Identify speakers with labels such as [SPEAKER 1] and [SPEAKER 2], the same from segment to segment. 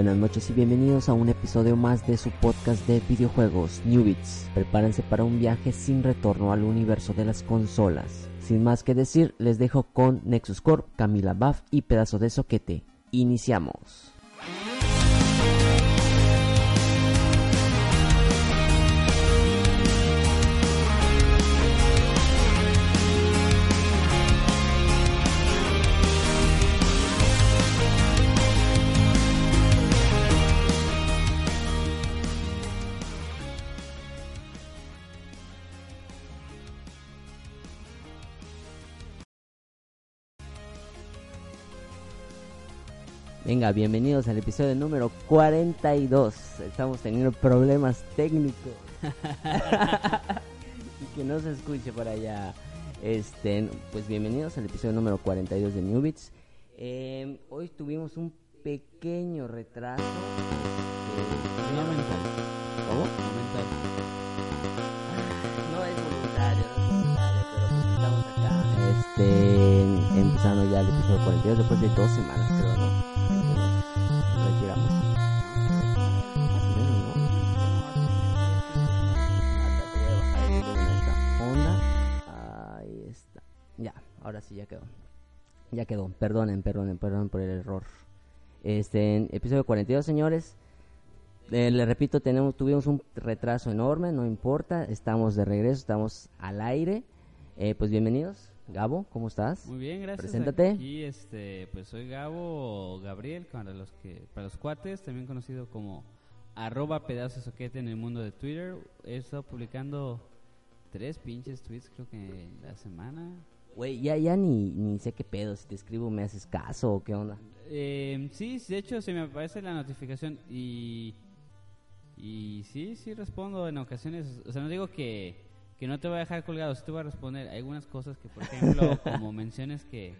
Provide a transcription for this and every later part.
[SPEAKER 1] Buenas noches y bienvenidos a un episodio más de su podcast de videojuegos Newbits. Prepárense para un viaje sin retorno al universo de las consolas. Sin más que decir, les dejo con Nexus Corp, Camila Buff y Pedazo de Soquete. Iniciamos. Venga, bienvenidos al episodio número 42. Estamos teniendo problemas técnicos. y que no se escuche por allá. Este, pues bienvenidos al episodio número 42 de Newbits. Eh, hoy tuvimos un pequeño retraso. Este,
[SPEAKER 2] No mental.
[SPEAKER 1] ¿Cómo?
[SPEAKER 2] No mental.
[SPEAKER 1] No es voluntario, no es voluntario, pero pues estamos acá. Este, empezando ya el episodio 42 después de dos semanas, ahora sí ya quedó. Ya quedó. Perdonen, perdonen, perdonen por el error. Este, en episodio 42, señores. Eh, le repito, tenemos, tuvimos un retraso enorme, no importa, estamos de regreso, estamos al aire. Eh, pues bienvenidos, Gabo, ¿cómo estás?
[SPEAKER 2] Muy bien, gracias.
[SPEAKER 1] Preséntate.
[SPEAKER 2] Aquí, este, pues soy Gabo Gabriel, para los que, para los cuates, también conocido como arroba pedazo soquete en el mundo de Twitter. He estado publicando tres pinches tweets, creo que en la semana.
[SPEAKER 1] Güey, ya, ya ni, ni sé qué pedo, si te escribo me haces caso o qué onda.
[SPEAKER 2] Eh, sí, de hecho se me aparece la notificación y y sí, sí respondo en ocasiones. O sea, no digo que, que no te voy a dejar colgado, sí te voy a responder. Hay algunas cosas que, por ejemplo, como menciones que,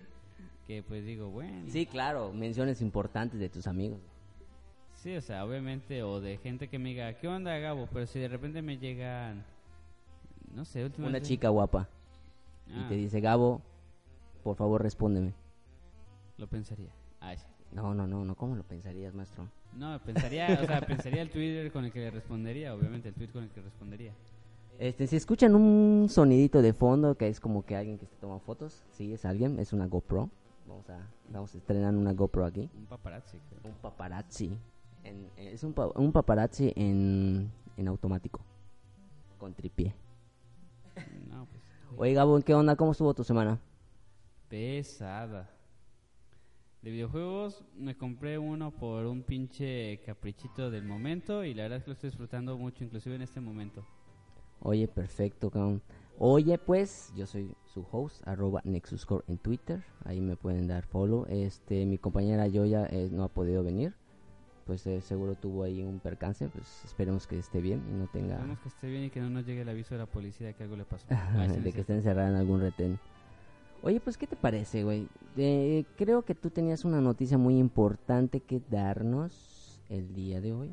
[SPEAKER 2] que pues digo, bueno.
[SPEAKER 1] Sí, claro, menciones importantes de tus amigos.
[SPEAKER 2] Sí, o sea, obviamente, o de gente que me diga, ¿qué onda, Gabo? Pero si de repente me llegan, no sé, últimamente...
[SPEAKER 1] Una chica guapa y
[SPEAKER 2] Ah,
[SPEAKER 1] te dice, Gabo, por favor respóndeme.
[SPEAKER 2] Lo pensaría. Ay.
[SPEAKER 1] No, no, no, no, ¿cómo lo pensarías, maestro?
[SPEAKER 2] No, pensaría, o sea, pensaría el Twitter con el que le respondería, obviamente, el tweet con el que respondería.
[SPEAKER 1] Este, si escuchan un sonidito de fondo que es como que alguien que está tomando fotos, sí, es alguien, es una GoPro. Vamos a, vamos a estrenar una GoPro aquí.
[SPEAKER 2] Un paparazzi, creo.
[SPEAKER 1] Un paparazzi. En- es un, pa- un paparazzi en, en automático. Con tripié.
[SPEAKER 2] No, pues...
[SPEAKER 1] Oye, Gabo, ¿qué onda? ¿Cómo estuvo tu semana?
[SPEAKER 2] Pesada. De videojuegos me compré uno por un pinche caprichito del momento y la verdad es que lo estoy disfrutando mucho, inclusive en este momento.
[SPEAKER 1] Oye, perfecto, cabrón. Oye, pues, yo soy su host, arroba NexusCore en Twitter. Ahí me pueden dar follow. Este, mi compañera Yoya eh, no ha podido venir. Pues eh, seguro tuvo ahí un percance. Pues esperemos que esté bien y no tenga...
[SPEAKER 2] Esperemos que esté bien y que no nos llegue el aviso de la policía de que algo le pasó.
[SPEAKER 1] De que esté encerrada en algún retén. Oye, pues, ¿qué te parece, güey? Eh, creo que tú tenías una noticia muy importante que darnos el día de hoy.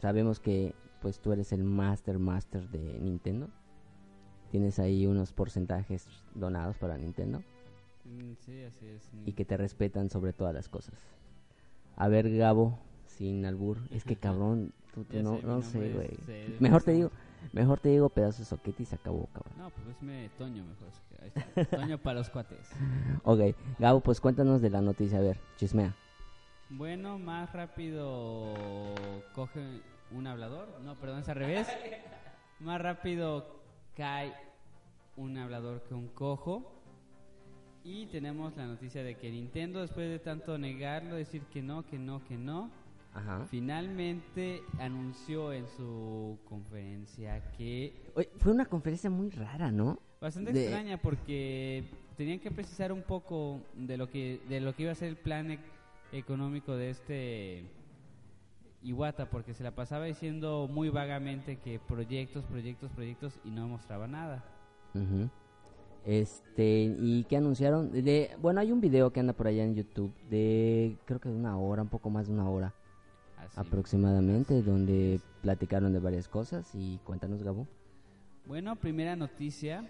[SPEAKER 1] Sabemos que, pues, tú eres el Master Master de Nintendo. Tienes ahí unos porcentajes donados para Nintendo
[SPEAKER 2] Mm, Sí, así es.
[SPEAKER 1] y que te respetan sobre todas las cosas. A ver, Gabo, sin albur. Es que cabrón, tú, tú no,
[SPEAKER 2] sé,
[SPEAKER 1] no güey.
[SPEAKER 2] eh,
[SPEAKER 1] Mejor te digo, mejor te digo pedazo de soquete y se acabó, cabrón.
[SPEAKER 2] No, pues me Toño mejor. Toño para los cuates.
[SPEAKER 1] Ok, Gabo, pues cuéntanos de la noticia, a ver, chismea.
[SPEAKER 2] Bueno, más rápido coge un hablador. No, perdón, es al revés. Más rápido cae un hablador que un cojo. Y tenemos la noticia de que Nintendo, después de tanto negarlo, decir que no, que no, que no,
[SPEAKER 1] Ajá.
[SPEAKER 2] finalmente anunció en su conferencia que
[SPEAKER 1] Oye, fue una conferencia muy rara, ¿no?
[SPEAKER 2] Bastante
[SPEAKER 1] De-
[SPEAKER 2] extraña porque tenían que precisar un poco de lo que de lo que iba a ser el plan e- económico de este Iwata porque se la pasaba diciendo muy vagamente que proyectos, proyectos, proyectos y no mostraba nada.
[SPEAKER 1] Ujú. Este, ¿y qué anunciaron? De, bueno, hay un video que anda por allá en YouTube de, creo que de una hora, un poco más de una hora
[SPEAKER 2] Así.
[SPEAKER 1] aproximadamente, donde platicaron de varias cosas y cuéntanos, Gabo.
[SPEAKER 2] Bueno, primera noticia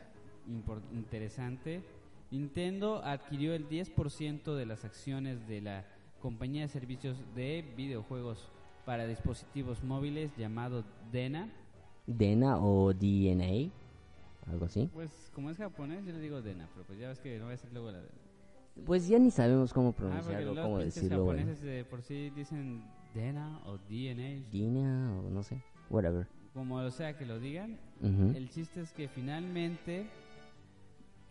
[SPEAKER 2] interesante. Nintendo adquirió el 10% de las acciones de la compañía de servicios de videojuegos para dispositivos móviles llamado Dena.
[SPEAKER 1] Dena o DNA, algo así.
[SPEAKER 2] Pues como es japonés yo le digo Dena, pero pues ya ves que no voy a ser luego la...
[SPEAKER 1] Pues ya ni sabemos cómo
[SPEAKER 2] Ah,
[SPEAKER 1] pronunciarlo,
[SPEAKER 2] los
[SPEAKER 1] cómo decirlo. güey.
[SPEAKER 2] japoneses de por sí dicen Dena o DNA,
[SPEAKER 1] Dina o no sé, whatever.
[SPEAKER 2] como sea que lo digan.
[SPEAKER 1] Ujú.
[SPEAKER 2] El chiste es que finalmente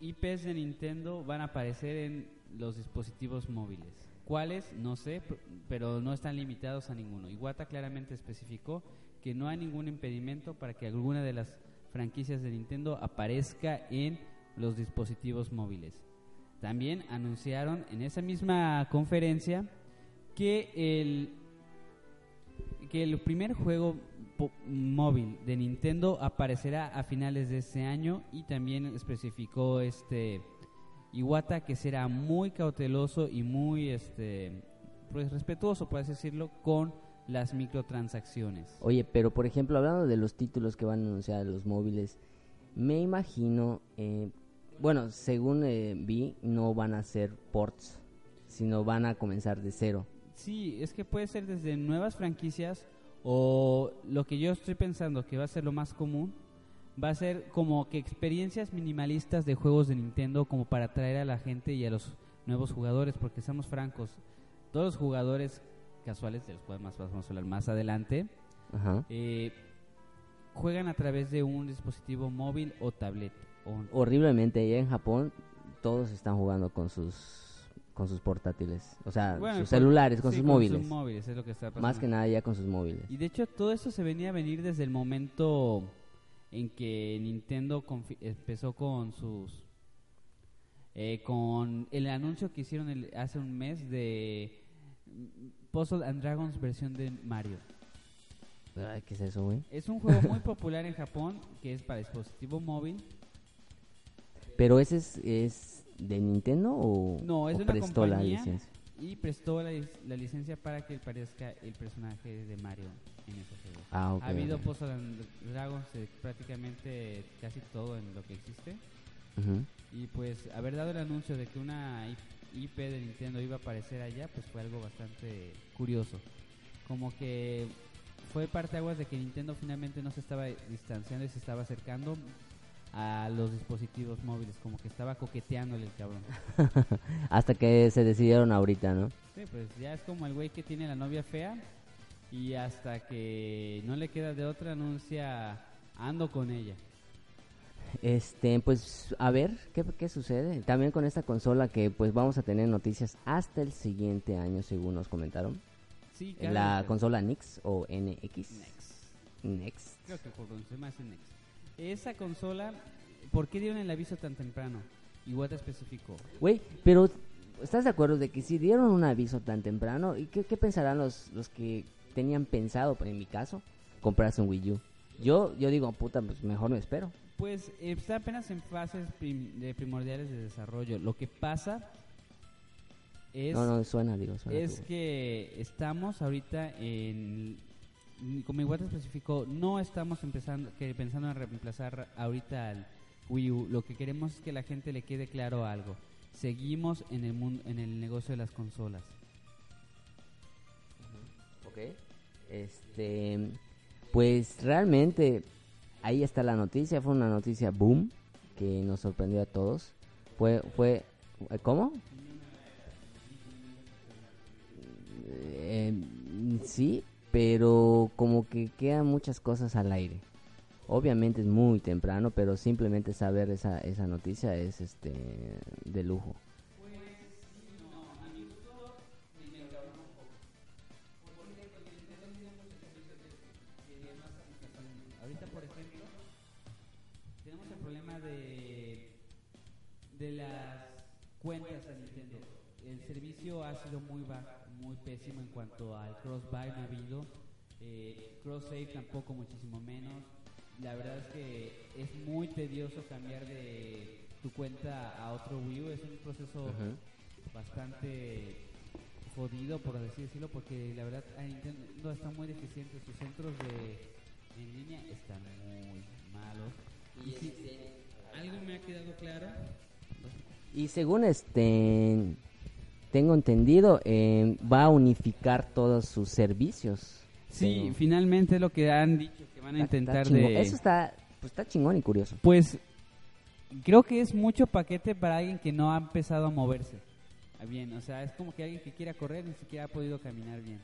[SPEAKER 2] IPs de Nintendo van a aparecer en los dispositivos móviles. ¿Cuáles? No sé, pero no están limitados a ninguno. Iwata claramente especificó que no hay ningún impedimento para que alguna de las franquicias de Nintendo aparezca en los dispositivos móviles. También anunciaron en esa misma conferencia que el que el primer juego móvil de Nintendo aparecerá a finales de este año y también especificó este Iwata que será muy cauteloso y muy este pues respetuoso por así decirlo con las microtransacciones.
[SPEAKER 1] Oye, pero por ejemplo, hablando de los títulos que van a anunciar los móviles, me imagino, eh, bueno, según eh, vi, no van a ser ports, sino van a comenzar de cero.
[SPEAKER 2] Sí, es que puede ser desde nuevas franquicias o lo que yo estoy pensando que va a ser lo más común, va a ser como que experiencias minimalistas de juegos de Nintendo como para atraer a la gente y a los nuevos jugadores, porque seamos francos, todos los jugadores casuales, de los cuales más vamos a hablar más adelante,
[SPEAKER 1] Ajá.
[SPEAKER 2] eh, juegan a través de un dispositivo móvil o tablet. o-
[SPEAKER 1] Horriblemente, allá en Japón, todos están jugando con sus con sus portátiles, o sea,
[SPEAKER 2] Bueno,
[SPEAKER 1] sus
[SPEAKER 2] con-
[SPEAKER 1] celulares, con
[SPEAKER 2] sí,
[SPEAKER 1] sus móviles.
[SPEAKER 2] móviles, es lo que está pasando.
[SPEAKER 1] Más que nada ya con sus móviles.
[SPEAKER 2] Y de hecho todo esto se venía a venir desde el momento en que Nintendo empezó con sus... eh, con el anuncio que hicieron el- hace un mes de Puzzle and Dragons versión de Mario.
[SPEAKER 1] ¿Qué es eso, güey?
[SPEAKER 2] Es un juego muy popular en Japón que es para dispositivo móvil.
[SPEAKER 1] Pero ese es, es de Nintendo o,
[SPEAKER 2] No, es
[SPEAKER 1] o prestó la licencia.
[SPEAKER 2] Y prestó la, la licencia para que parezca el personaje de Mario en ese juego.
[SPEAKER 1] Ah,
[SPEAKER 2] ha habido
[SPEAKER 1] ok.
[SPEAKER 2] Puzzle and Dragons de prácticamente casi todo en lo que existe. Y pues haber dado el anuncio de que una IP de Nintendo iba a aparecer allá, pues fue algo bastante curioso. Como que fue parte aguas de que Nintendo finalmente no se estaba distanciando y se estaba acercando a los dispositivos móviles, como que estaba coqueteándole el cabrón.
[SPEAKER 1] Hasta que se decidieron ahorita, ¿no?
[SPEAKER 2] Sí, pues ya es como el güey que tiene la novia fea y hasta que no le queda de otra anuncia ando con ella.
[SPEAKER 1] Este, pues a ver ¿qué, qué sucede. También con esta consola que pues vamos a tener noticias hasta el siguiente año, según nos comentaron.
[SPEAKER 2] Sí, cada
[SPEAKER 1] la consola Nix o NX.
[SPEAKER 2] Next.
[SPEAKER 1] Next.
[SPEAKER 2] Creo que por pronunciar más en Next. Esa consola, ¿por qué dieron el aviso tan temprano? Igual te especificó.
[SPEAKER 1] Güey, pero ¿estás de acuerdo de que si dieron un aviso tan temprano? ¿Y qué, qué pensarán los, los que tenían pensado, en mi caso, comprarse un Wii U? Yo, yo digo, puta, pues mejor me espero.
[SPEAKER 2] Pues eh, está apenas en fases prim- de primordiales de desarrollo. Lo que pasa es,
[SPEAKER 1] no, no, suena, digo, suena.
[SPEAKER 2] es
[SPEAKER 1] tú,
[SPEAKER 2] que estamos ahorita en... Como igual te especificó, no estamos empezando pensando en reemplazar ahorita al Wii U. Lo que queremos es que la gente le quede claro algo. Seguimos en el mundo, en el negocio de las consolas.
[SPEAKER 1] Ok. Este, pues realmente ahí está la noticia, fue una noticia boom que nos sorprendió a todos. Fue, fue, ¿cómo? sí, pero como que quedan muchas cosas al aire. Obviamente es muy temprano, pero simplemente saber esa, esa noticia es este de lujo.
[SPEAKER 2] Ahorita, por ejemplo, tenemos el problema de, de las cuentas a Nintendo. El servicio ha sido muy bajo, muy pésimo en cuanto al cross-buy no ha habido. Eh, cross-save tampoco, muchísimo menos. La verdad es que es muy tedioso cambiar de tu cuenta a otro Wii U. Es un proceso bastante jodido, por así decirlo, porque la verdad a Nintendo está muy deficiente. Sus centros de en línea están muy malos. Y sí, algo me ha quedado claro.
[SPEAKER 1] Y según este tengo entendido, eh, va a unificar todos sus servicios.
[SPEAKER 2] Sí,
[SPEAKER 1] Pero-
[SPEAKER 2] finalmente es lo que han dicho que van a
[SPEAKER 1] Está-
[SPEAKER 2] intentar de...
[SPEAKER 1] Eso está, pues está chingón y curioso.
[SPEAKER 2] Pues creo que es mucho paquete para alguien que no ha empezado a moverse Ah, bien. O sea, es como que alguien que quiera correr ni siquiera ha podido caminar bien.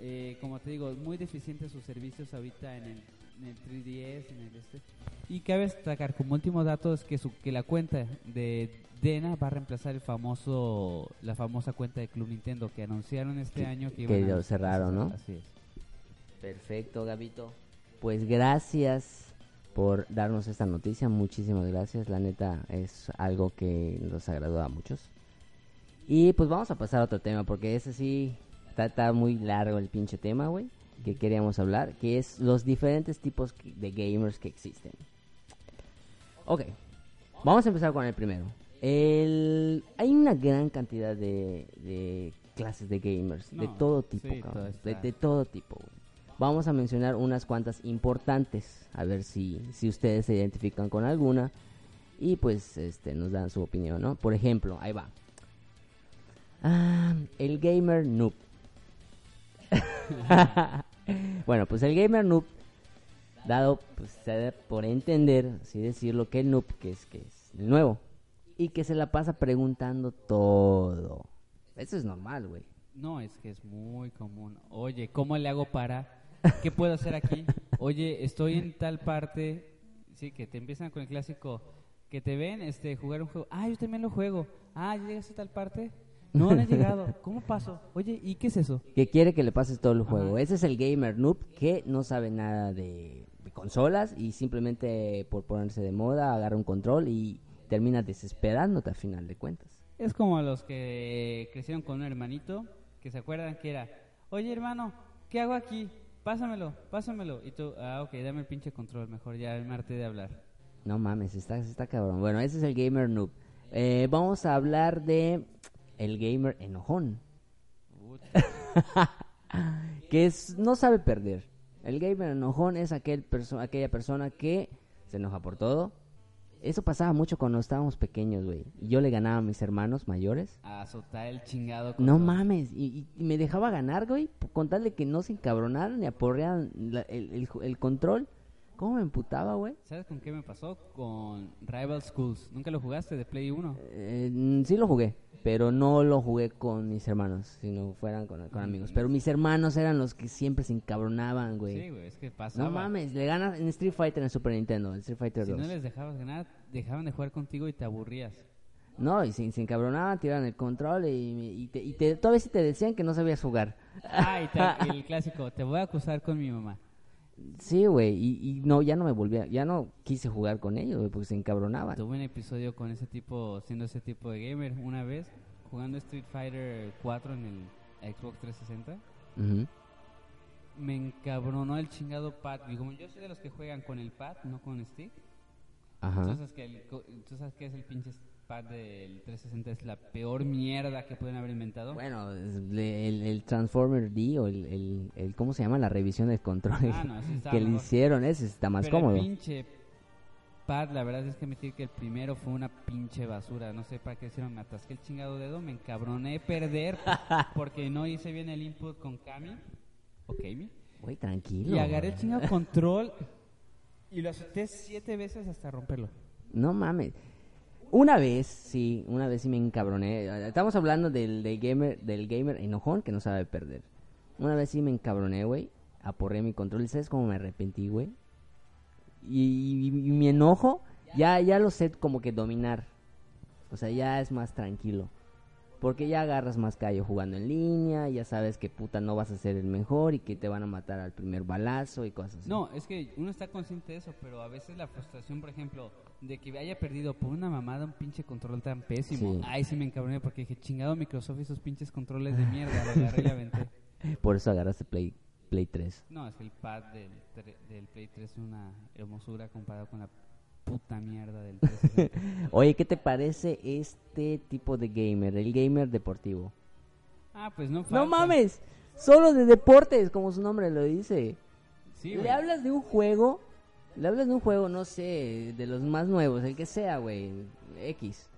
[SPEAKER 2] Eh, como te digo, muy deficientes sus servicios ahorita en el, en el 3DS, en el este. Y cabe destacar como último dato es que, su, que la cuenta de Dena va a reemplazar el famoso la famosa cuenta de Club Nintendo que anunciaron este
[SPEAKER 1] Que-
[SPEAKER 2] año que,
[SPEAKER 1] que lo cerraron, ¿no?
[SPEAKER 2] Así es.
[SPEAKER 1] Perfecto, Gabito. Pues gracias por darnos esta noticia. Muchísimas gracias. La neta es algo que nos agradó a muchos. Y pues vamos a pasar a otro tema porque ese sí está, está muy largo el pinche tema, güey. Que queríamos hablar, que es los diferentes tipos de gamers que existen. Ok, vamos a empezar con el primero. El... Hay una gran cantidad de, de clases de gamers, de todo tipo,
[SPEAKER 2] sí, todo
[SPEAKER 1] de, todo tipo. Vamos a mencionar unas cuantas importantes, a ver si, si ustedes se identifican con alguna y pues este nos dan su opinión, ¿no? Por ejemplo, ahí va. Ah, el gamer noob. bueno, pues el gamer noob, dado pues por entender, así decirlo, que el noob, que es que es el nuevo, y que se la pasa preguntando todo. Eso es normal, güey.
[SPEAKER 2] No, es que es muy común. Oye, ¿cómo le hago para? ¿Qué puedo hacer aquí? Oye, estoy en tal parte. Sí, que te empiezan con el clásico. Que te ven este, jugar un juego. Ah, yo también lo juego. Ah, ¿ya llegaste a tal parte? No, he llegado. ¿Cómo paso? Oye, ¿y qué es eso?
[SPEAKER 1] que quiere que le pases todo el juego.
[SPEAKER 2] Ajá.
[SPEAKER 1] Ese es el gamer noob que no sabe nada de, de consolas y simplemente por ponerse de moda agarra un control y termina desesperándote a final de cuentas.
[SPEAKER 2] Es como los que crecieron con un hermanito. Que se acuerdan que era. Oye, hermano, ¿qué hago aquí? Pásamelo, pásamelo. Y tú, ah, ok, dame el pinche control. Mejor ya me harté de hablar.
[SPEAKER 1] No mames, está, está cabrón. Bueno, ese es el gamer noob. Eh, vamos a hablar de el gamer enojón, que es no sabe perder. El gamer enojón es aquel perso aquella persona que se enoja por todo. Eso pasaba mucho cuando estábamos pequeños, güey. Y yo le ganaba a mis hermanos mayores.
[SPEAKER 2] A azotar el chingado
[SPEAKER 1] No
[SPEAKER 2] control.
[SPEAKER 1] mames, y, y me dejaba ganar, güey, con tal de que no se encabronaran y aporrearan la- el, el ju- el control. ¿Cómo me emputaba, güey?
[SPEAKER 2] ¿Sabes con qué me pasó? Con Rival Schools. ¿Nunca lo jugaste de Play 1?
[SPEAKER 1] Eh, mm, sí lo jugué, pero no lo jugué con mis hermanos, sino fueran con, con amigos. Pero mis hermanos eran los que siempre se encabronaban, güey.
[SPEAKER 2] Sí, güey, es que pasaba.
[SPEAKER 1] no mames, le ganas en Street Fighter en Super Nintendo, en Street Fighter
[SPEAKER 2] Si
[SPEAKER 1] 2.
[SPEAKER 2] no les dejabas ganar, dejaban de jugar contigo y te aburrías.
[SPEAKER 1] No, y se, se encabronaban, tiraban el control y, y, te, y te, todavía sí te decían que no sabías jugar.
[SPEAKER 2] Ah, y te- el clásico, te voy a acusar con mi mamá.
[SPEAKER 1] Sí, güey, y, y no, ya no me volvía, ya no quise jugar con ellos, güey, porque se encabronaban.
[SPEAKER 2] Tuve un episodio con ese tipo, siendo ese tipo de gamer, una vez, jugando Street Fighter 4 en el Xbox 360.
[SPEAKER 1] Ujú.
[SPEAKER 2] Me encabronó el chingado pad. Y como yo soy de los que juegan con el pad, no con stick.
[SPEAKER 1] Ajá.
[SPEAKER 2] ¿Tú sabes, que el, tú sabes que es el pinche pad del 360? Es la peor mierda que pueden haber inventado.
[SPEAKER 1] Bueno, le- Transformer D o el, el, el- ¿cómo se llama? La revisión del control
[SPEAKER 2] Ah, no,
[SPEAKER 1] que le hicieron, ese está más
[SPEAKER 2] Pero
[SPEAKER 1] cómodo.
[SPEAKER 2] el pinche pad, la verdad es que admitir que el primero fue una pinche basura. No sé para qué hicieron, me atasqué el chingado dedo, me encabroné perder porque no hice bien el input con Kami o Kami.
[SPEAKER 1] Güey, tranquilo.
[SPEAKER 2] Y agarré el chingado control y lo azoté siete veces hasta romperlo.
[SPEAKER 1] No mames. Una vez, sí, una vez sí me encabroné. Estamos hablando del, del gamer del gamer enojón que no sabe perder. Una vez sí me encabroné, güey. Aporré mi control. ¿Y sabes cómo me arrepentí, güey? Y mi enojo, ya, ya lo sé como que dominar. O sea, ya es más tranquilo. Porque ya agarras más callo jugando en línea, ya sabes que puta no vas a ser el mejor y que te van a matar al primer balazo y cosas así.
[SPEAKER 2] No, es que uno está consciente de eso, pero a veces la frustración, por ejemplo, de que haya perdido por una mamada un pinche control tan pésimo.
[SPEAKER 1] Sí.
[SPEAKER 2] Ay, sí me encabroné porque dije, chingado Microsoft y esos pinches controles de mierda, lo agarré y la aventé.
[SPEAKER 1] Por eso agarraste Play, Play 3.
[SPEAKER 2] No, es que el pad del, tre- del Play 3 es una hermosura comparado con la puta mierda del 360.
[SPEAKER 1] Oye, ¿qué te parece este tipo de gamer? El gamer deportivo.
[SPEAKER 2] ah, pues no
[SPEAKER 1] No
[SPEAKER 2] falta.
[SPEAKER 1] mames, solo de deportes, como su nombre lo dice.
[SPEAKER 2] Sí,
[SPEAKER 1] le
[SPEAKER 2] güey.
[SPEAKER 1] hablas de un juego, le hablas de un juego, no sé, de los más nuevos, el que sea, güey, X.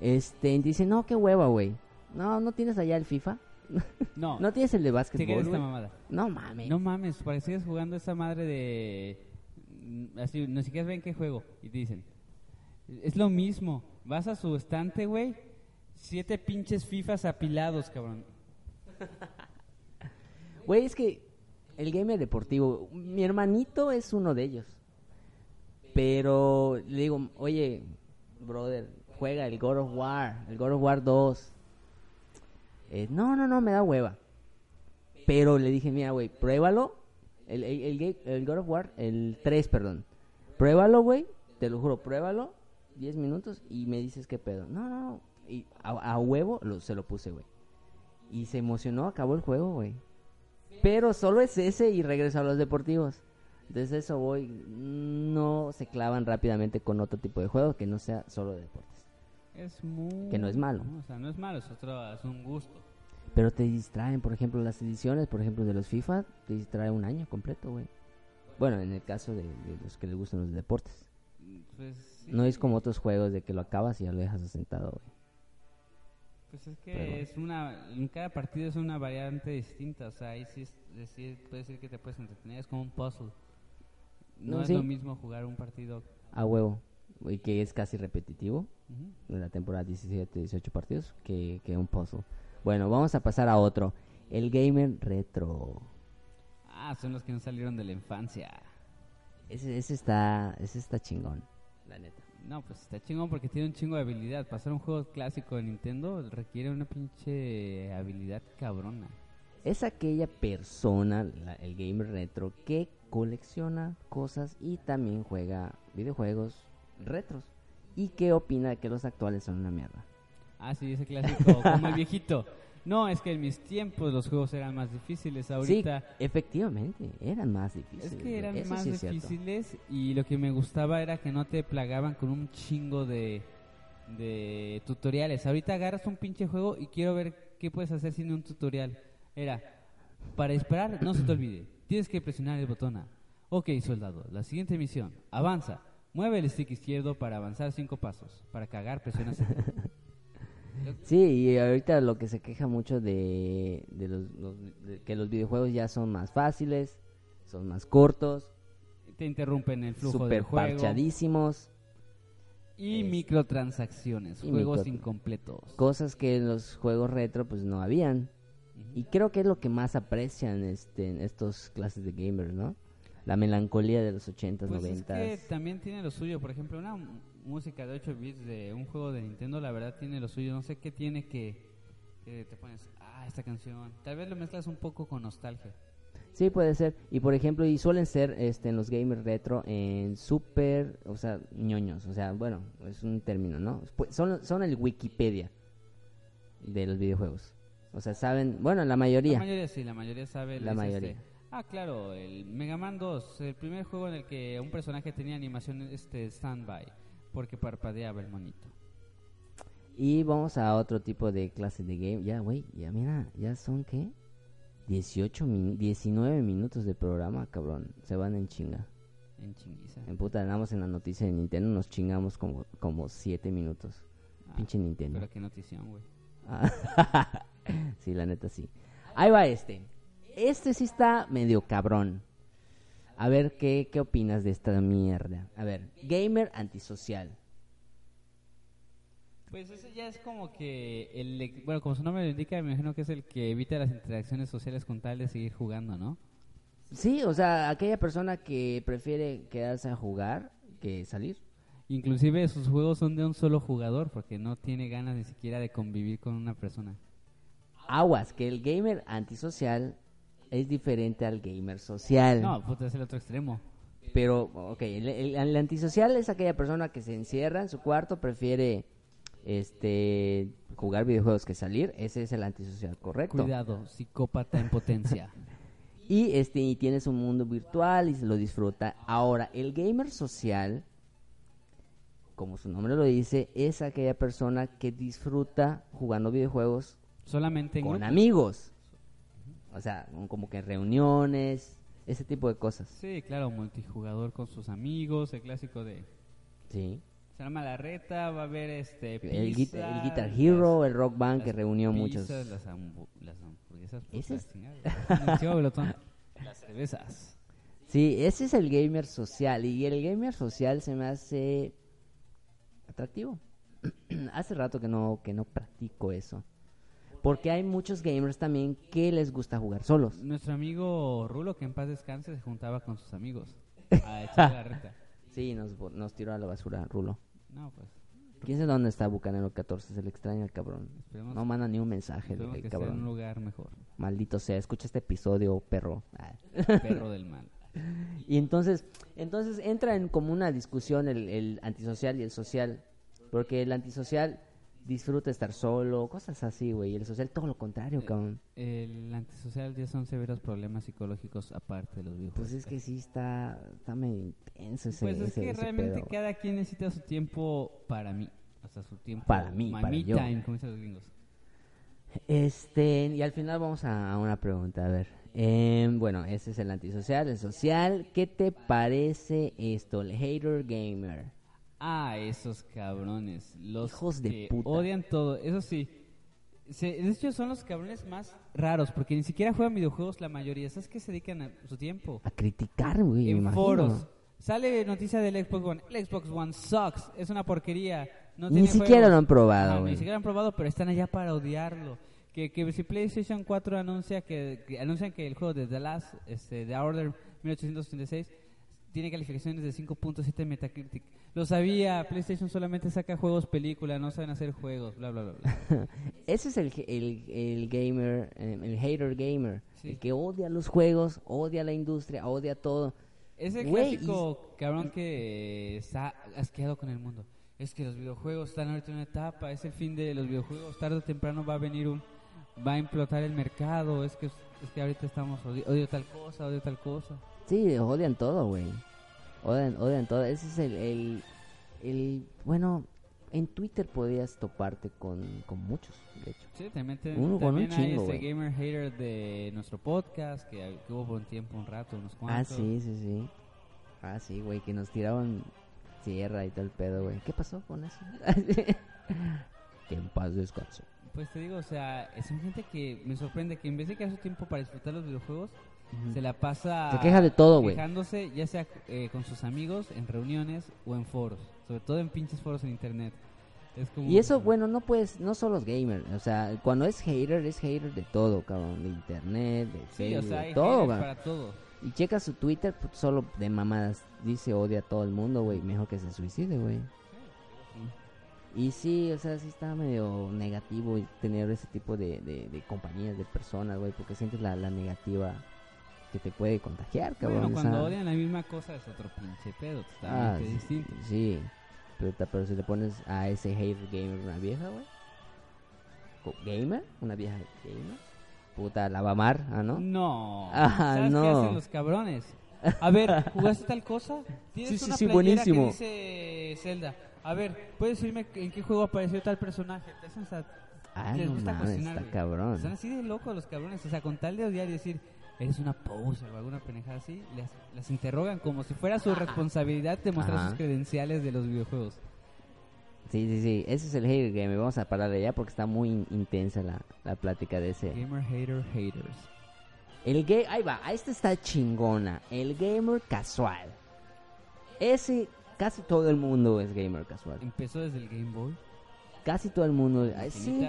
[SPEAKER 1] Este, y dice, no, qué hueva, güey. No, no tienes allá el FIFA.
[SPEAKER 2] No,
[SPEAKER 1] No tienes el de
[SPEAKER 2] te
[SPEAKER 1] básquetbol,
[SPEAKER 2] esta.
[SPEAKER 1] No mames.
[SPEAKER 2] No mames, parecías jugando esa madre de... mm, Así, no siquiera ven qué juego. Y te dicen, es lo mismo. Vas a su estante, güey. Siete pinches FIFAs apilados, cabrón.
[SPEAKER 1] Güey, es que el gamer deportivo, mi hermanito es uno de ellos. Pero le digo, oye, brother, juega el God of War, el God of War 2. Eh, no, no, no, me da hueva. Pero le dije, mira, güey, pruébalo. El, el, el God of War, el 3, perdón. Pruébalo, güey, te lo juro, pruébalo. 10 minutos y me dices qué pedo. No, no. Y a, huevo lo- se lo puse, güey. Y se emocionó, acabó el juego, güey. Pero solo es ese y regresó a los deportivos. Desde eso voy, no se clavan rápidamente con otro tipo de juego que no sea solo de deportes.
[SPEAKER 2] Es muy...
[SPEAKER 1] Que no es malo.
[SPEAKER 2] O sea, no es malo, es, otro, es un gusto.
[SPEAKER 1] Pero te distraen, por ejemplo, las ediciones, por ejemplo, de los FIFA, te distrae un año completo, güey. Bueno, en el caso de, de los que les gustan los deportes.
[SPEAKER 2] Pues, sí.
[SPEAKER 1] No es como otros juegos de que lo acabas y ya lo dejas asentado, güey.
[SPEAKER 2] Pues es que
[SPEAKER 1] Pero-
[SPEAKER 2] es una... En cada partido es una variante distinta. O sea, ahí sí es puede decir que te puedes entretener. Es como un puzzle. No,
[SPEAKER 1] No,
[SPEAKER 2] es lo mismo jugar un partido...
[SPEAKER 1] A huevo. Y que es casi repetitivo.
[SPEAKER 2] Ujú.
[SPEAKER 1] de la temporada 17, 18 partidos que, que un puzzle. Bueno, vamos a pasar a otro. El gamer retro.
[SPEAKER 2] Ah, son los que no salieron de la infancia.
[SPEAKER 1] Ese, ese está ese está chingón, la neta.
[SPEAKER 2] No, pues está chingón porque tiene un chingo de habilidad. Pasar un juego clásico de Nintendo requiere una pinche habilidad cabrona.
[SPEAKER 1] Es aquella persona, la- el gamer retro, que colecciona cosas y también juega videojuegos retros. ¿Y qué opina de que los actuales son una mierda?
[SPEAKER 2] Ah, sí, ese clásico, como el viejito. No, es que en mis tiempos los juegos eran más difíciles. Ahorita
[SPEAKER 1] Sí, efectivamente, eran más difíciles.
[SPEAKER 2] es que eran
[SPEAKER 1] eso
[SPEAKER 2] más
[SPEAKER 1] sí
[SPEAKER 2] difíciles y lo que me gustaba era que no te plagaban con un chingo de, de tutoriales. Ahorita agarras un pinche juego y quiero ver qué puedes hacer sin un tutorial. Era, para disparar, no se te olvide, tienes que presionar el botón A. Ok, soldado, la siguiente misión, avanza. Mueve el stick izquierdo para avanzar cinco pasos. Para cagar, presiona.
[SPEAKER 1] Sí, y ahorita lo que se queja mucho de, de los, los- de que los videojuegos ya son más fáciles, son más cortos,
[SPEAKER 2] Te interrumpen el flujo
[SPEAKER 1] super
[SPEAKER 2] del juego.
[SPEAKER 1] parchadísimos,
[SPEAKER 2] Y
[SPEAKER 1] Es-
[SPEAKER 2] microtransacciones,
[SPEAKER 1] y
[SPEAKER 2] juegos
[SPEAKER 1] micro-
[SPEAKER 2] incompletos.
[SPEAKER 1] cosas que en los juegos retro pues no habían. Y creo que es lo que más aprecian este, en estos clases de gamers, ¿no? La melancolía de los 80s,
[SPEAKER 2] Pues es
[SPEAKER 1] 90s.
[SPEAKER 2] que también tiene lo suyo. Por ejemplo, una música de 8 bits de un juego de Nintendo, la verdad tiene lo suyo. No sé qué tiene que, que te pones, ah, esta canción. Tal vez lo mezclas un poco con nostalgia.
[SPEAKER 1] Sí, puede ser. Y por ejemplo, y suelen ser este, en los gamers retro en super, o sea, ñoños. O sea, bueno, es un término, ¿no? Pu- Son, son el Wikipedia de los videojuegos. O sea, saben, bueno, la mayoría.
[SPEAKER 2] La mayoría sí, la mayoría sabe.
[SPEAKER 1] La mayoría.
[SPEAKER 2] este, ah, claro, el Mega Man 2, el primer juego en el que un personaje tenía animación este standby, porque parpadeaba el monito.
[SPEAKER 1] Y vamos a otro tipo de clase de game. Ya, güey, ya mira, ya son, ¿qué? 18, min 19 minutos de programa, cabrón. Se van en chinga.
[SPEAKER 2] En chinguiza.
[SPEAKER 1] En puta, andamos en la noticia de Nintendo, nos chingamos como, como 7 minutos.
[SPEAKER 2] Ah,
[SPEAKER 1] Pinche Nintendo.
[SPEAKER 2] Pero qué notición, güey.
[SPEAKER 1] Ah, sí, la neta sí. Ahí va este. Este sí está medio cabrón. A ver, ¿qué, qué opinas de esta mierda? A ver, gamer antisocial.
[SPEAKER 2] Pues ese ya es como que, el, bueno, como su nombre lo indica, me imagino que es el que evita las interacciones sociales con tal de seguir jugando, ¿no?
[SPEAKER 1] Sí, o sea, aquella persona que prefiere quedarse a jugar que salir.
[SPEAKER 2] Inclusive sus juegos son de un solo jugador porque no tiene ganas ni siquiera de convivir con una persona.
[SPEAKER 1] Aguas, que el gamer antisocial es diferente al gamer social.
[SPEAKER 2] No, puta, es el otro extremo.
[SPEAKER 1] Pero, ok, el, el- el antisocial es aquella persona que se encierra en su cuarto, prefiere este jugar videojuegos que salir. Ese es el antisocial, correcto.
[SPEAKER 2] Cuidado, psicópata en potencia.
[SPEAKER 1] Y este y tiene su mundo virtual y se lo disfruta. Ahora, el gamer social, como su nombre lo dice, es aquella persona que disfruta jugando videojuegos
[SPEAKER 2] Solamente en
[SPEAKER 1] con amigos. O sea, como que en reuniones, ese tipo de cosas.
[SPEAKER 2] Sí, claro, multijugador con sus amigos, el clásico de
[SPEAKER 1] Sí.
[SPEAKER 2] se arma la reta, va a haber este
[SPEAKER 1] El,
[SPEAKER 2] pizza,
[SPEAKER 1] guita- el Guitar
[SPEAKER 2] las-
[SPEAKER 1] Hero, el Rock Band que
[SPEAKER 2] las
[SPEAKER 1] reunió muchos.
[SPEAKER 2] pizzas, Las, hambu- las hamburguesas,
[SPEAKER 1] Ese es-.
[SPEAKER 2] Las cervezas.
[SPEAKER 1] Sí, ese es el gamer social. Y el gamer social se me hace atractivo. hace rato que no, que no practico eso. Porque hay muchos gamers también que les gusta jugar solos.
[SPEAKER 2] Nuestro amigo Rulo, que en paz descanse, se juntaba con sus amigos a echar la reta.
[SPEAKER 1] Sí, nos, nos tiró a la basura, Rulo.
[SPEAKER 2] No, pues,
[SPEAKER 1] ¿Quién sabe dónde está Bucanero 14? Se le extraña el cabrón.
[SPEAKER 2] esperemos,
[SPEAKER 1] No manda ni un mensaje el,
[SPEAKER 2] que esté en un
[SPEAKER 1] cabrón.
[SPEAKER 2] lugar mejor.
[SPEAKER 1] Maldito sea, escucha este episodio, perro. Ah.
[SPEAKER 2] Perro del mal.
[SPEAKER 1] Y entonces, entonces entra en como una discusión el, el antisocial y el social. Porque el antisocial disfruta estar solo, cosas así, güey. El social todo lo contrario, cabrón.
[SPEAKER 2] El antisocial ya son severos problemas psicológicos aparte de los videojuegos.
[SPEAKER 1] Pues es que sí está, está medio intenso ese,
[SPEAKER 2] Pues es
[SPEAKER 1] ese-
[SPEAKER 2] que
[SPEAKER 1] ese
[SPEAKER 2] realmente
[SPEAKER 1] pedo.
[SPEAKER 2] cada quien necesita su tiempo para mí. O sea, su tiempo
[SPEAKER 1] Para mí, para
[SPEAKER 2] me
[SPEAKER 1] yo.
[SPEAKER 2] time, como dicen los gringos.
[SPEAKER 1] Este, y al final vamos a, una pregunta, a ver. Em, bueno, ese es el antisocial, el social. ¿Qué te parece esto, el hater gamer?
[SPEAKER 2] Ah, esos cabrones. Los
[SPEAKER 1] Hijos de
[SPEAKER 2] que
[SPEAKER 1] puta.
[SPEAKER 2] odian todo. Eso sí. Se- de hecho, son los cabrones más raros porque ni siquiera juegan videojuegos la mayoría. ¿Sabes qué se dedican a su tiempo?
[SPEAKER 1] A criticar, güey,
[SPEAKER 2] en foros. Sale noticia del Xbox One. El Xbox One sucks. Es una porquería. No
[SPEAKER 1] Ni
[SPEAKER 2] tiene
[SPEAKER 1] siquiera
[SPEAKER 2] juegos.
[SPEAKER 1] lo han probado.
[SPEAKER 2] Ni siquiera lo han probado, pero están allá para odiarlo. Que, que si PlayStation 4 anuncia que, que anuncian que el juego de The Last, este, The Order 1886, tiene calificaciones de 5.7 en Metacritic. Lo sabía, PlayStation solamente saca juegos película, no saben hacer juegos, bla, bla, bla. bla.
[SPEAKER 1] Ese es el, el, el gamer, eh, el hater gamer.
[SPEAKER 2] Sí.
[SPEAKER 1] El que odia los juegos, odia la industria, odia todo.
[SPEAKER 2] Es el clásico cabrón que está asqueado con el mundo. Es que los videojuegos están ahorita en una etapa, es el fin de los videojuegos, tarde o temprano va a venir un... Va a implotar el mercado, es que, es que ahorita estamos, odio, odio tal cosa, odio tal cosa.
[SPEAKER 1] Sí, odian todo, güey. Odian, odian todo. Ese es el, el, el- Bueno, en Twitter podías toparte con, con muchos, de hecho.
[SPEAKER 2] Sí, te-
[SPEAKER 1] Uno con un
[SPEAKER 2] también hay
[SPEAKER 1] chingo,
[SPEAKER 2] este gamer hater de nuestro podcast, que, que hubo por un tiempo, un rato, unos
[SPEAKER 1] Ah,
[SPEAKER 2] cuantos.
[SPEAKER 1] sí, sí, sí. Ah, sí, güey, que nos tiraban tierra y todo el pedo, güey. ¿Qué pasó con eso? que en paz descanse.
[SPEAKER 2] Pues te digo, o sea, es gente que me sorprende que en vez de que hace tiempo para disfrutar los videojuegos, se la pasa
[SPEAKER 1] Se queja de todo, güey.
[SPEAKER 2] quejándose ya sea eh, con sus amigos en reuniones o en foros sobre todo en pinches foros en internet. Es como
[SPEAKER 1] Y eso, bueno, no puedes, no solo los gamers, o sea, cuando es hater, es hater de todo, cabrón, de internet, de
[SPEAKER 2] sí,
[SPEAKER 1] Facebook,
[SPEAKER 2] o sea
[SPEAKER 1] de
[SPEAKER 2] para todo.
[SPEAKER 1] Y checa su Twitter, pues, solo de mamadas, dice odia a todo el mundo, güey, mejor que se suicide, güey. Y sí, o sea, sí está medio negativo tener ese tipo de, de, de compañías, de personas, güey, porque sientes la, la negativa que te puede contagiar, cabrón.
[SPEAKER 2] bueno cuando
[SPEAKER 1] sea.
[SPEAKER 2] odian la misma cosa es otro pinche pedo
[SPEAKER 1] Ah,
[SPEAKER 2] totalmente
[SPEAKER 1] sí,
[SPEAKER 2] distinto
[SPEAKER 1] sí. Pero, pero si le pones a ese hater gamer una vieja, güey. ¿Gamer? ¿Una vieja gamer? Puta, la va a amar, ¿ah, no?
[SPEAKER 2] no
[SPEAKER 1] Ah,
[SPEAKER 2] ¿sabes qué
[SPEAKER 1] no.
[SPEAKER 2] hacen los cabrones? a ver ¿jugaste tal cosa? ¿tienes
[SPEAKER 1] Sí, sí,
[SPEAKER 2] una
[SPEAKER 1] sí, buenísimo.
[SPEAKER 2] que dice Zelda? a ver ¿puedes decirme en qué juego apareció tal personaje? te hacen
[SPEAKER 1] Ah,
[SPEAKER 2] les
[SPEAKER 1] no
[SPEAKER 2] gusta
[SPEAKER 1] mames, está cabrón.
[SPEAKER 2] Están así de locos los cabrones, o sea, con tal de odiar y decir, eres una poser o alguna pendejada así, las, las interrogan como si fuera su responsabilidad demostrar
[SPEAKER 1] Ajá.
[SPEAKER 2] sus credenciales de los videojuegos.
[SPEAKER 1] Sí, sí, sí. Ese es el hater gamer. Vamos a parar de allá porque está muy in- intensa la, la plática de ese.
[SPEAKER 2] Gamer hater haters.
[SPEAKER 1] El gay, ahí va, esta está chingona. El gamer casual. Ese, casi todo el mundo es gamer casual.
[SPEAKER 2] Empezó desde el Game Boy.
[SPEAKER 1] casi todo el mundo. Ay, sí.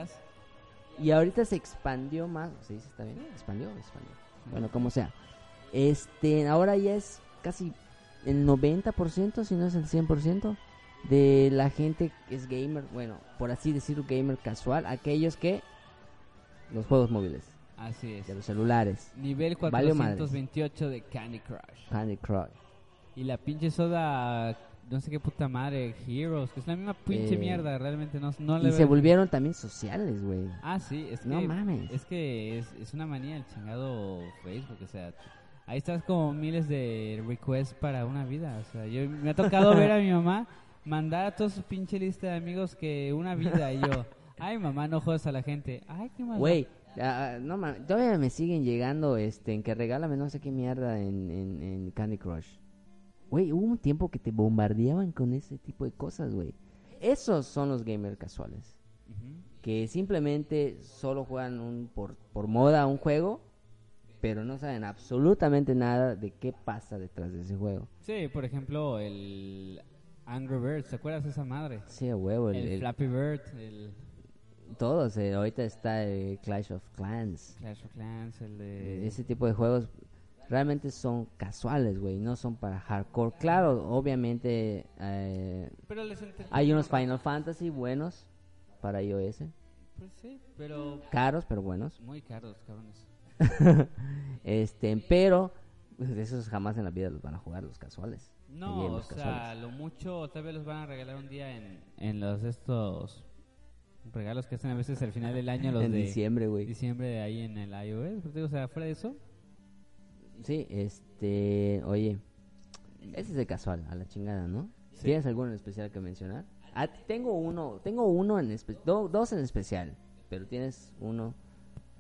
[SPEAKER 1] Y ahorita se expandió más. ¿Se dice está bien? ¿Expandió? Expandió. Bueno, como sea. Este, ahora ya es casi el 90%, si no es el 100%, de la gente que es gamer. Bueno, por así decirlo, gamer casual. Aquellos que. Los juegos móviles,
[SPEAKER 2] Así es.
[SPEAKER 1] de los celulares.
[SPEAKER 2] Nivel
[SPEAKER 1] Valió madres.
[SPEAKER 2] 428 de Candy Crush.
[SPEAKER 1] Candy Crush.
[SPEAKER 2] Y la pinche soda, no sé qué puta madre, Heroes, que es la misma pinche
[SPEAKER 1] Eh,
[SPEAKER 2] mierda, realmente no, no le
[SPEAKER 1] Y se volvieron también sociales, güey.
[SPEAKER 2] Ah, sí, es que,
[SPEAKER 1] No mames.
[SPEAKER 2] es que es, es una manía el chingado Facebook, o sea, ahí estás como miles de requests para una vida, o sea, yo me ha tocado ver a mi mamá mandar a toda su pinche lista de amigos que una vida y yo, ay mamá, no jodas a la gente, ay qué mal.
[SPEAKER 1] Güey, ah, no mames, todavía me siguen llegando este en que regálame no sé qué mierda en, en, en Candy Crush. Güey, hubo un tiempo que te bombardeaban con ese tipo de cosas, güey. Esos son los gamers casuales. Que simplemente solo juegan un, por, por moda un juego, pero no saben absolutamente nada de qué pasa detrás de ese juego.
[SPEAKER 2] Sí, por ejemplo, el Angry Birds, ¿te acuerdas de esa madre?
[SPEAKER 1] Sí, a huevo. El,
[SPEAKER 2] El,
[SPEAKER 1] el-
[SPEAKER 2] Flappy Bird, el
[SPEAKER 1] todos, eh, ahorita está el Clash of Clans.
[SPEAKER 2] Clash of Clans, el de...
[SPEAKER 1] ese tipo de juegos realmente son casuales, güey, no son para hardcore. Claro, obviamente eh,
[SPEAKER 2] Pero les
[SPEAKER 1] hay unos. Final Fantasy buenos para iOS,
[SPEAKER 2] Pues sí, pero
[SPEAKER 1] caros pero buenos.
[SPEAKER 2] muy caros, cabrones.
[SPEAKER 1] Este, pero pues, esos jamás en la vida los van a jugar los casuales.
[SPEAKER 2] No, o sea, lo mucho tal vez los van a regalar un día en, en los estos regalos que hacen a veces al final del año los
[SPEAKER 1] en
[SPEAKER 2] de
[SPEAKER 1] diciembre, güey.
[SPEAKER 2] diciembre de ahí en el iOS. Digo, o sea, fuera de eso,
[SPEAKER 1] Sí, este, oye, ese es el casual, a la chingada, ¿no?
[SPEAKER 2] Sí.
[SPEAKER 1] ¿Tienes alguno en especial que mencionar? Ah, tengo uno, tengo uno en espe- do- dos en especial, pero tienes uno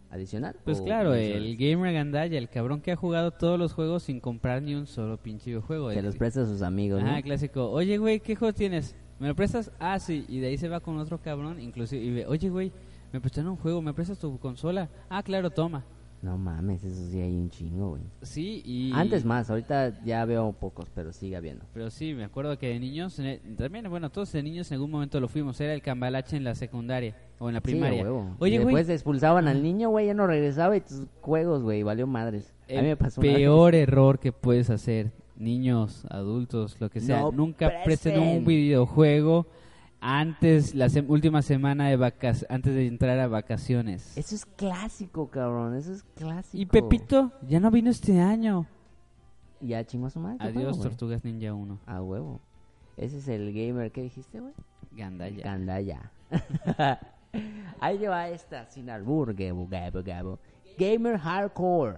[SPEAKER 1] adicional.
[SPEAKER 2] pues claro, el gamer gandalla, el cabrón que ha jugado todos los juegos sin comprar ni un solo pinche videojuego.
[SPEAKER 1] Se
[SPEAKER 2] el-
[SPEAKER 1] los presta a sus amigos, ¿no?
[SPEAKER 2] Ah, clásico. Oye, güey, ¿qué juego tienes? ¿Me lo prestas? Ah, sí. Y de ahí se va con otro cabrón, inclusive. Y ve, oye, güey, me prestaron un juego, ¿me prestas tu consola? Ah, claro, toma.
[SPEAKER 1] No mames, eso sí hay un chingo, güey.
[SPEAKER 2] Sí, y...
[SPEAKER 1] Antes más, ahorita ya veo pocos, pero sigue habiendo.
[SPEAKER 2] Pero sí, me acuerdo que de niños, también, bueno, todos de niños en algún momento lo fuimos. Era el cambalache en la secundaria o en la primaria.
[SPEAKER 1] Sí, huevo.
[SPEAKER 2] Oye,
[SPEAKER 1] y
[SPEAKER 2] güey,
[SPEAKER 1] después expulsaban al niño, güey, ya no regresaba y tus juegos, güey, valió madres. a mí me pasó una vez.
[SPEAKER 2] peor error que puedes hacer, niños, adultos, lo que sea,
[SPEAKER 1] No
[SPEAKER 2] nunca presten un videojuego antes, la sem- última semana de vacaciones, antes de entrar a vacaciones.
[SPEAKER 1] Eso es clásico, cabrón, eso es clásico.
[SPEAKER 2] Y Pepito ya no vino este año.
[SPEAKER 1] Ya chingó a su madre.
[SPEAKER 2] Adiós. Tortugas Ninja 1.
[SPEAKER 1] A huevo. Ese es el gamer, ¿qué dijiste, güey?
[SPEAKER 2] Gandaya.
[SPEAKER 1] Gandaya. Ahí lleva esta, sin albur, gabo, gabo, gabo. Gamer Hardcore.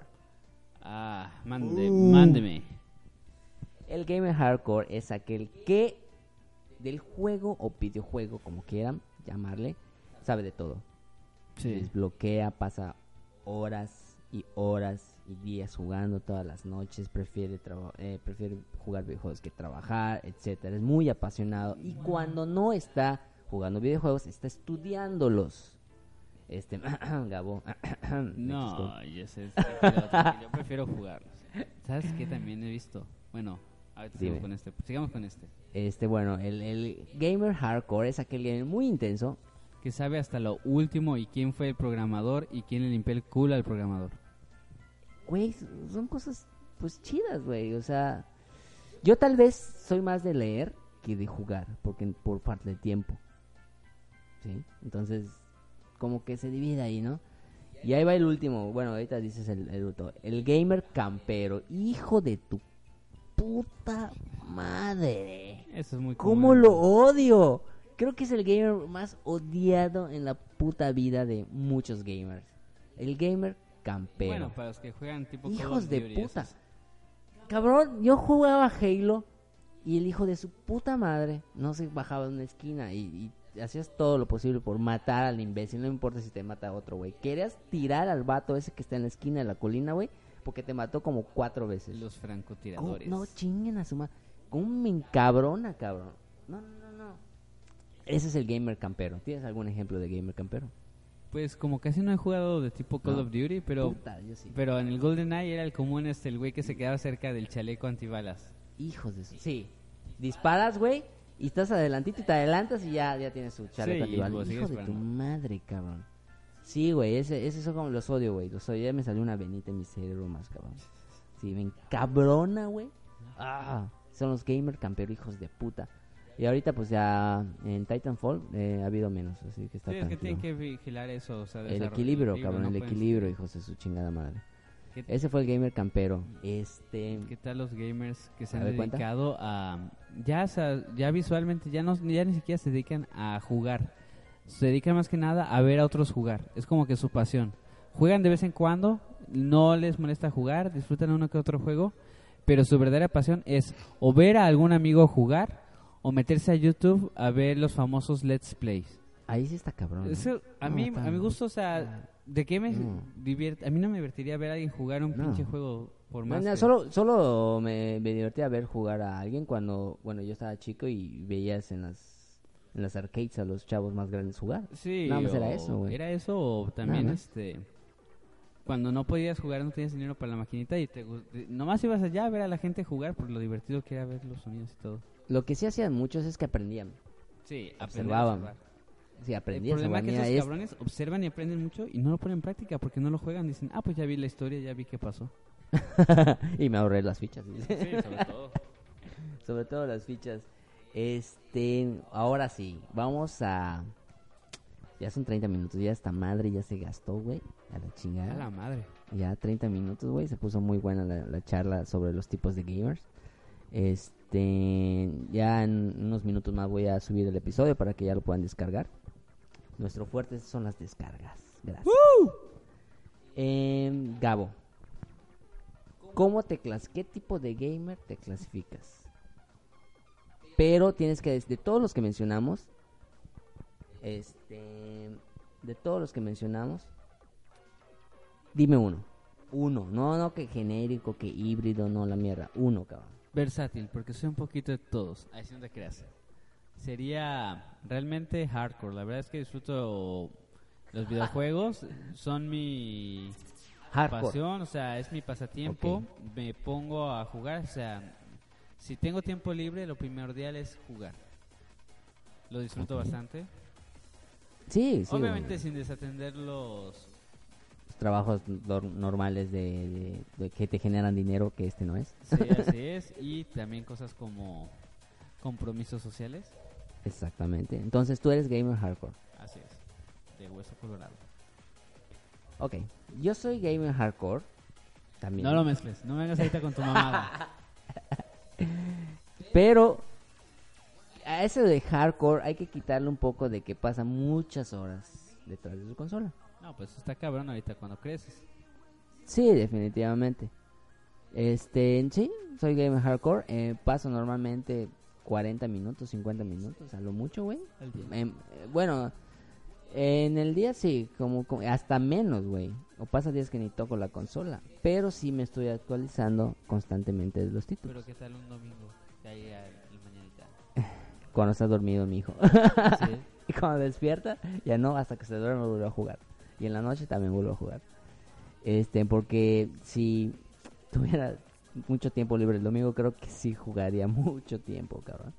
[SPEAKER 2] Ah, mande,
[SPEAKER 1] Uh.
[SPEAKER 2] mándeme.
[SPEAKER 1] El gamer hardcore es aquel que del juego o videojuego, como quieran llamarle, sabe de todo.
[SPEAKER 2] Sí.
[SPEAKER 1] Desbloquea, pasa horas y horas y días jugando todas las noches, prefiere, eh, prefiere jugar videojuegos que trabajar, etcétera. Es muy apasionado y cuando no está jugando videojuegos, está estudiándolos. Este, Gabo.
[SPEAKER 2] No, yo sé, yo prefiero jugarlos. ¿Sabes qué también he visto? Bueno, ahorita sigo con este. Sigamos con este.
[SPEAKER 1] Este, bueno, el, el gamer hardcore es aquel gamer muy intenso
[SPEAKER 2] Que sabe hasta lo último y quién fue el programador y quién le limpió el culo al programador.
[SPEAKER 1] güey, son cosas pues chidas, güey. O sea, yo tal vez soy más de leer que de jugar, porque por falta de tiempo. ¿Sí? Entonces, como que se divide ahí, ¿no? Y ahí va el último. Bueno, ahorita dices el, el. El gamer campero. Hijo de tu puta madre.
[SPEAKER 2] Eso es muy
[SPEAKER 1] ¿Cómo
[SPEAKER 2] común.
[SPEAKER 1] lo odio? Creo que es el gamer más odiado en la puta vida de muchos gamers. El gamer campero.
[SPEAKER 2] Bueno, para los que juegan tipo
[SPEAKER 1] Hijos de puta.
[SPEAKER 2] esos.
[SPEAKER 1] Cabrón, yo jugaba Halo y el hijo de su puta madre no se bajaba de una esquina y, y hacías todo lo posible por matar al imbécil. No importa si te mata otro, güey. Querías tirar al vato ese que está en la esquina de la colina, güey, porque te mató como cuatro veces.
[SPEAKER 2] Los
[SPEAKER 1] ¿Cómo?
[SPEAKER 2] francotiradores.
[SPEAKER 1] No chinguen a su madre. ¿Cómo me encabrona, cabrón? No, no, no, no. Ese es el gamer campero. ¿Tienes algún ejemplo de gamer campero?
[SPEAKER 2] Pues como casi no he jugado de tipo Call
[SPEAKER 1] No.
[SPEAKER 2] of Duty, pero
[SPEAKER 1] Puta, yo sí.
[SPEAKER 2] pero en el GoldenEye era el común este el güey que se quedaba cerca del chaleco antibalas.
[SPEAKER 1] Hijos de su... Sí. Disparas, güey, Y estás adelantito y te adelantas y ya, ya tienes tu chaleco
[SPEAKER 2] Sí,
[SPEAKER 1] antibalas. Hijo de tu madre, cabrón. Sí, güey, ese, ese son como los odio, güey. Los odio. Ya me salió una venita en mi cerebro más, cabrón. Sí, me encabrona, güey. Ah, son los gamer camperos, hijos de puta. Y ahorita, pues ya en Titanfall eh, ha habido menos, así que está
[SPEAKER 2] Sí, es que tienen que vigilar eso. O sea,
[SPEAKER 1] El equilibrio, cabrón,
[SPEAKER 2] no
[SPEAKER 1] el equilibrio, hijos de su chingada madre.
[SPEAKER 2] ¿Qué,
[SPEAKER 1] Ese fue el gamer campero. Este.
[SPEAKER 2] qué tal los gamers que se han
[SPEAKER 1] cuenta.
[SPEAKER 2] dedicado a... Ya, ya visualmente, ya, no, ya ni siquiera se dedican a jugar. Se dedican más que nada a ver a otros jugar. Es como que su pasión. Juegan de vez en cuando, no les molesta jugar, disfrutan uno que otro juego, pero su verdadera pasión es o ver a algún amigo jugar o meterse a YouTube a ver los famosos Let's Plays.
[SPEAKER 1] Ahí sí está cabrón.
[SPEAKER 2] Eso, a
[SPEAKER 1] No,
[SPEAKER 2] mí, a mi gusto, o sea, ¿de qué me
[SPEAKER 1] No.
[SPEAKER 2] divierte? A mí no me divertiría ver a alguien jugar un
[SPEAKER 1] No.
[SPEAKER 2] pinche juego por más que-
[SPEAKER 1] solo, solo me, me divertía ver jugar a alguien cuando, bueno, yo estaba chico y veías en las, en las arcades a los chavos más grandes jugar.
[SPEAKER 2] Sí,
[SPEAKER 1] Nada más era eso, güey.
[SPEAKER 2] Era eso o también, este... Cuando no podías jugar, no tenías dinero para la maquinita y te, nomás ibas allá a ver a la gente jugar por lo divertido que era ver los sonidos y todo.
[SPEAKER 1] Lo que sí hacían muchos es que aprendían.
[SPEAKER 2] Sí,
[SPEAKER 1] Observaban. Sí,
[SPEAKER 2] El
[SPEAKER 1] aprendían.
[SPEAKER 2] problema es que esos
[SPEAKER 1] es,
[SPEAKER 2] cabrones observan y aprenden mucho y no lo ponen en práctica porque no lo juegan. Dicen, ah, pues ya vi la historia, ya vi qué pasó.
[SPEAKER 1] y me ahorré las fichas.
[SPEAKER 2] Sí, sobre todo.
[SPEAKER 1] Sobre todo las fichas. Este, ahora sí, vamos a... Ya son 30 minutos, ya esta madre ya se gastó, güey. A la chingada.
[SPEAKER 2] A la madre.
[SPEAKER 1] Ya 30 minutos, güey. Se puso muy buena la, la charla sobre los tipos de gamers. Este, ya en unos minutos más voy a subir el episodio para que ya lo puedan descargar. Nuestro fuerte son las descargas. Gracias. Em, Gabo, ¿cómo te clas qué tipo de gamer te clasificas? Pero tienes que de todos los que mencionamos, este, de todos los que mencionamos, Dime uno. Uno. No, no que genérico, que híbrido, no la mierda. Uno, cabrón.
[SPEAKER 2] Versátil, porque soy un poquito de todos. Ahí sí no te creas. Sería realmente hardcore. La verdad es que disfruto los videojuegos. Son mi
[SPEAKER 1] Hardcore.
[SPEAKER 2] pasión, o sea, es mi pasatiempo. Me pongo a jugar, o sea, si tengo tiempo libre, lo primordial es jugar. Lo disfruto bastante.
[SPEAKER 1] Sí, sí.
[SPEAKER 2] Obviamente sin desatender los...
[SPEAKER 1] Trabajos nor- normales de, de- de que te generan dinero, que este no es.
[SPEAKER 2] Sí, así es. Y también cosas como compromisos sociales.
[SPEAKER 1] Exactamente. Entonces tú eres gamer hardcore.
[SPEAKER 2] Así es. De hueso colorado.
[SPEAKER 1] Ok. Yo soy gamer hardcore. También.
[SPEAKER 2] No lo mezcles. No vengas ahorita con tu mamada.
[SPEAKER 1] Pero a ese de hardcore hay que quitarle un poco de que pasa muchas horas detrás de su consola.
[SPEAKER 2] No, pues está cabrón ahorita cuando creces.
[SPEAKER 1] Sí, definitivamente. Este, sí, soy gamer hardcore. eh, paso normalmente 40 minutos, 50 minutos, a lo mucho, güey. Em, eh, bueno, en el día sí, como, como- hasta menos, güey. O pasa días que ni toco la consola. Pero sí me estoy actualizando constantemente de los títulos.
[SPEAKER 2] Pero qué tal un domingo. El mañanita.
[SPEAKER 1] Cuando está dormido mi hijo.
[SPEAKER 2] Sí.
[SPEAKER 1] y cuando despierta, ya no, hasta que se duerme vuelve a jugar. Y en la noche también vuelvo a jugar. Este, porque si tuviera mucho tiempo libre el domingo, creo que sí jugaría mucho tiempo, cabrón.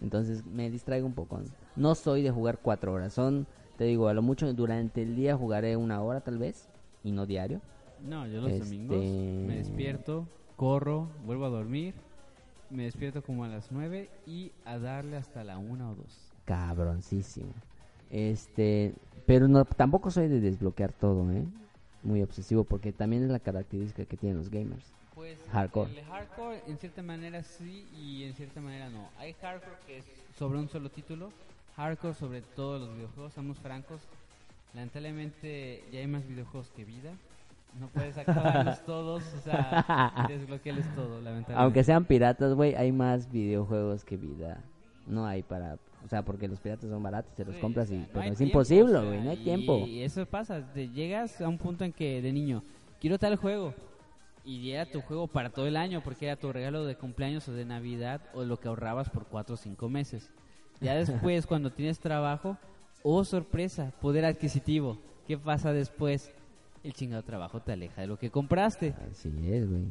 [SPEAKER 1] Entonces me distraigo un poco. No soy de jugar cuatro horas. Son, te digo, a lo mucho durante el día jugaré una hora tal vez. Y no diario.
[SPEAKER 2] No, yo los
[SPEAKER 1] Este-
[SPEAKER 2] domingos me despierto, corro, vuelvo a dormir. Me despierto como a las 9 y a darle hasta la 1 o 2.
[SPEAKER 1] Cabroncísimo. Este, pero no, tampoco soy de desbloquear todo, ¿eh? Muy obsesivo porque también es la característica que tienen los gamers.
[SPEAKER 2] Pues
[SPEAKER 1] Hardcore.
[SPEAKER 2] el hardcore en cierta manera sí y en cierta manera no. Hay hardcore que es sobre un solo título, hardcore sobre todos los videojuegos, seamos francos. Lamentablemente ya hay más videojuegos que vida. No puedes acabarlos todos, o sea, desbloquearles todo, lamentablemente.
[SPEAKER 1] Aunque sean piratas, güey, hay más videojuegos que vida. No hay para, o sea, porque los piratas son baratos, te los
[SPEAKER 2] Sí,
[SPEAKER 1] compras y
[SPEAKER 2] no
[SPEAKER 1] pero es
[SPEAKER 2] tiempo,
[SPEAKER 1] imposible,
[SPEAKER 2] o sea,
[SPEAKER 1] güey, no hay
[SPEAKER 2] y-
[SPEAKER 1] tiempo.
[SPEAKER 2] Y eso pasa, te llegas a un punto en que de niño, quiero tal juego. Y era tu juego para todo el año, porque era tu regalo de cumpleaños o de Navidad, o lo que ahorrabas por cuatro o cinco meses. Ya después, cuando tienes trabajo, oh sorpresa, poder adquisitivo. ¿Qué pasa después? El chingado trabajo te aleja de lo que compraste.
[SPEAKER 1] Así es, güey.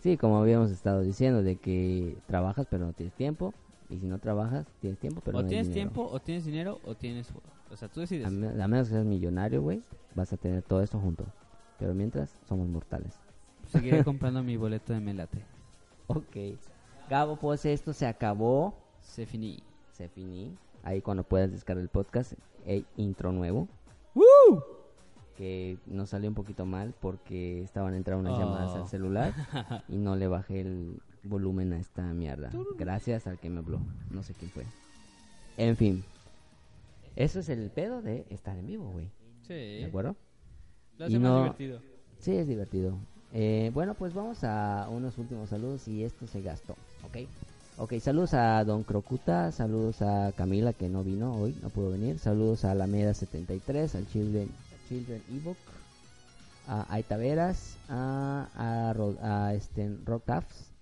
[SPEAKER 1] Sí, como habíamos estado diciendo, de que trabajas pero no tienes tiempo. Y si no trabajas, tienes tiempo, pero
[SPEAKER 2] o
[SPEAKER 1] no
[SPEAKER 2] tienes
[SPEAKER 1] dinero.
[SPEAKER 2] tiempo, o tienes dinero, o tienes... O sea, tú decides.
[SPEAKER 1] A, me- a menos que seas millonario, güey, vas a tener todo esto junto. Pero mientras, somos mortales.
[SPEAKER 2] Seguiré comprando mi boleto de Melate.
[SPEAKER 1] Ok. Gabo, pues esto se acabó.
[SPEAKER 2] Se finí.
[SPEAKER 1] Se finí. Ahí cuando puedas descargar el podcast, hay intro nuevo. Que nos salió un poquito mal porque estaban entrando unas
[SPEAKER 2] Oh.
[SPEAKER 1] llamadas al celular y no le bajé el volumen a esta mierda. Gracias al que me habló. No sé quién fue. En fin. Eso es el pedo de estar en vivo, güey.
[SPEAKER 2] Sí.
[SPEAKER 1] ¿De acuerdo?
[SPEAKER 2] Lo
[SPEAKER 1] Y
[SPEAKER 2] hace más
[SPEAKER 1] no-
[SPEAKER 2] divertido.
[SPEAKER 1] Sí, es divertido. Eh, bueno, pues vamos a unos últimos saludos y esto se gastó, ¿ok? Ok, saludos a Don Crocuta, saludos a Camila que no vino hoy, no pudo venir, saludos a Alameda73, al Children, Children Ebook, a Aitaveras, a, a, a este, Rock Tafs,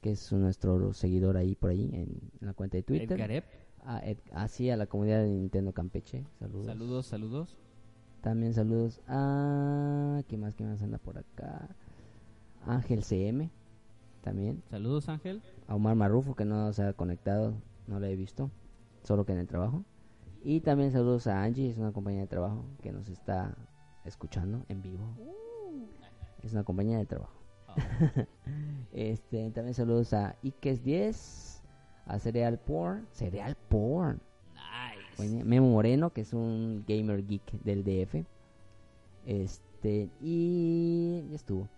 [SPEAKER 1] que es nuestro seguidor ahí por ahí en, en la cuenta de Twitter.
[SPEAKER 2] Edgarep.
[SPEAKER 1] A Ed- así a la comunidad de Nintendo Campeche, saludos.
[SPEAKER 2] Saludos, saludos.
[SPEAKER 1] También saludos a... ¿Qué más? ¿Qué más anda por acá? Ángel CM. También.
[SPEAKER 2] Saludos, Ángel.
[SPEAKER 1] A Omar Marrufo que no se ha conectado. No lo he visto. Solo que en el trabajo. Y también saludos a Angie. Es una compañía de trabajo que nos está escuchando en vivo. Es una compañía de trabajo. este También saludos a Ikes10. A Cereal Porn. Cereal Porn.
[SPEAKER 2] Nice.
[SPEAKER 1] Memo Moreno, que es un gamer geek del DF. Este, y ya estuvo.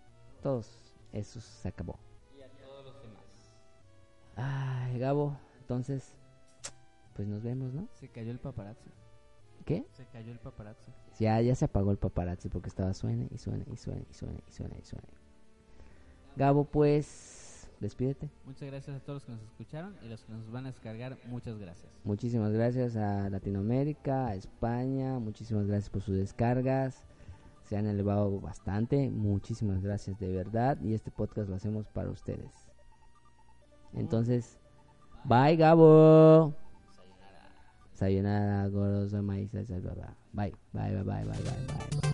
[SPEAKER 1] Todos esos se acabó.
[SPEAKER 2] Y a todos los demás.
[SPEAKER 1] Ay, Gabo, entonces, pues nos vemos, ¿no?
[SPEAKER 2] Se cayó el paparazzi.
[SPEAKER 1] ¿Qué?
[SPEAKER 2] Se cayó el paparazzi.
[SPEAKER 1] Ya, ya se apagó el paparazzi porque estaba suene y suene y suene y suene y suene y suene. Gabo, pues, despídete.
[SPEAKER 2] Muchas gracias a todos los que nos escucharon y los que nos van a descargar. Muchas gracias.
[SPEAKER 1] Muchísimas gracias a Latinoamérica, a España, muchísimas gracias por sus descargas. Se han elevado bastante, muchísimas gracias de verdad. Y este podcast lo hacemos para ustedes. Entonces, bye Gabo. Sayonara, Gorosa, Maíz, Bye, bye, bye, bye, bye, bye. bye.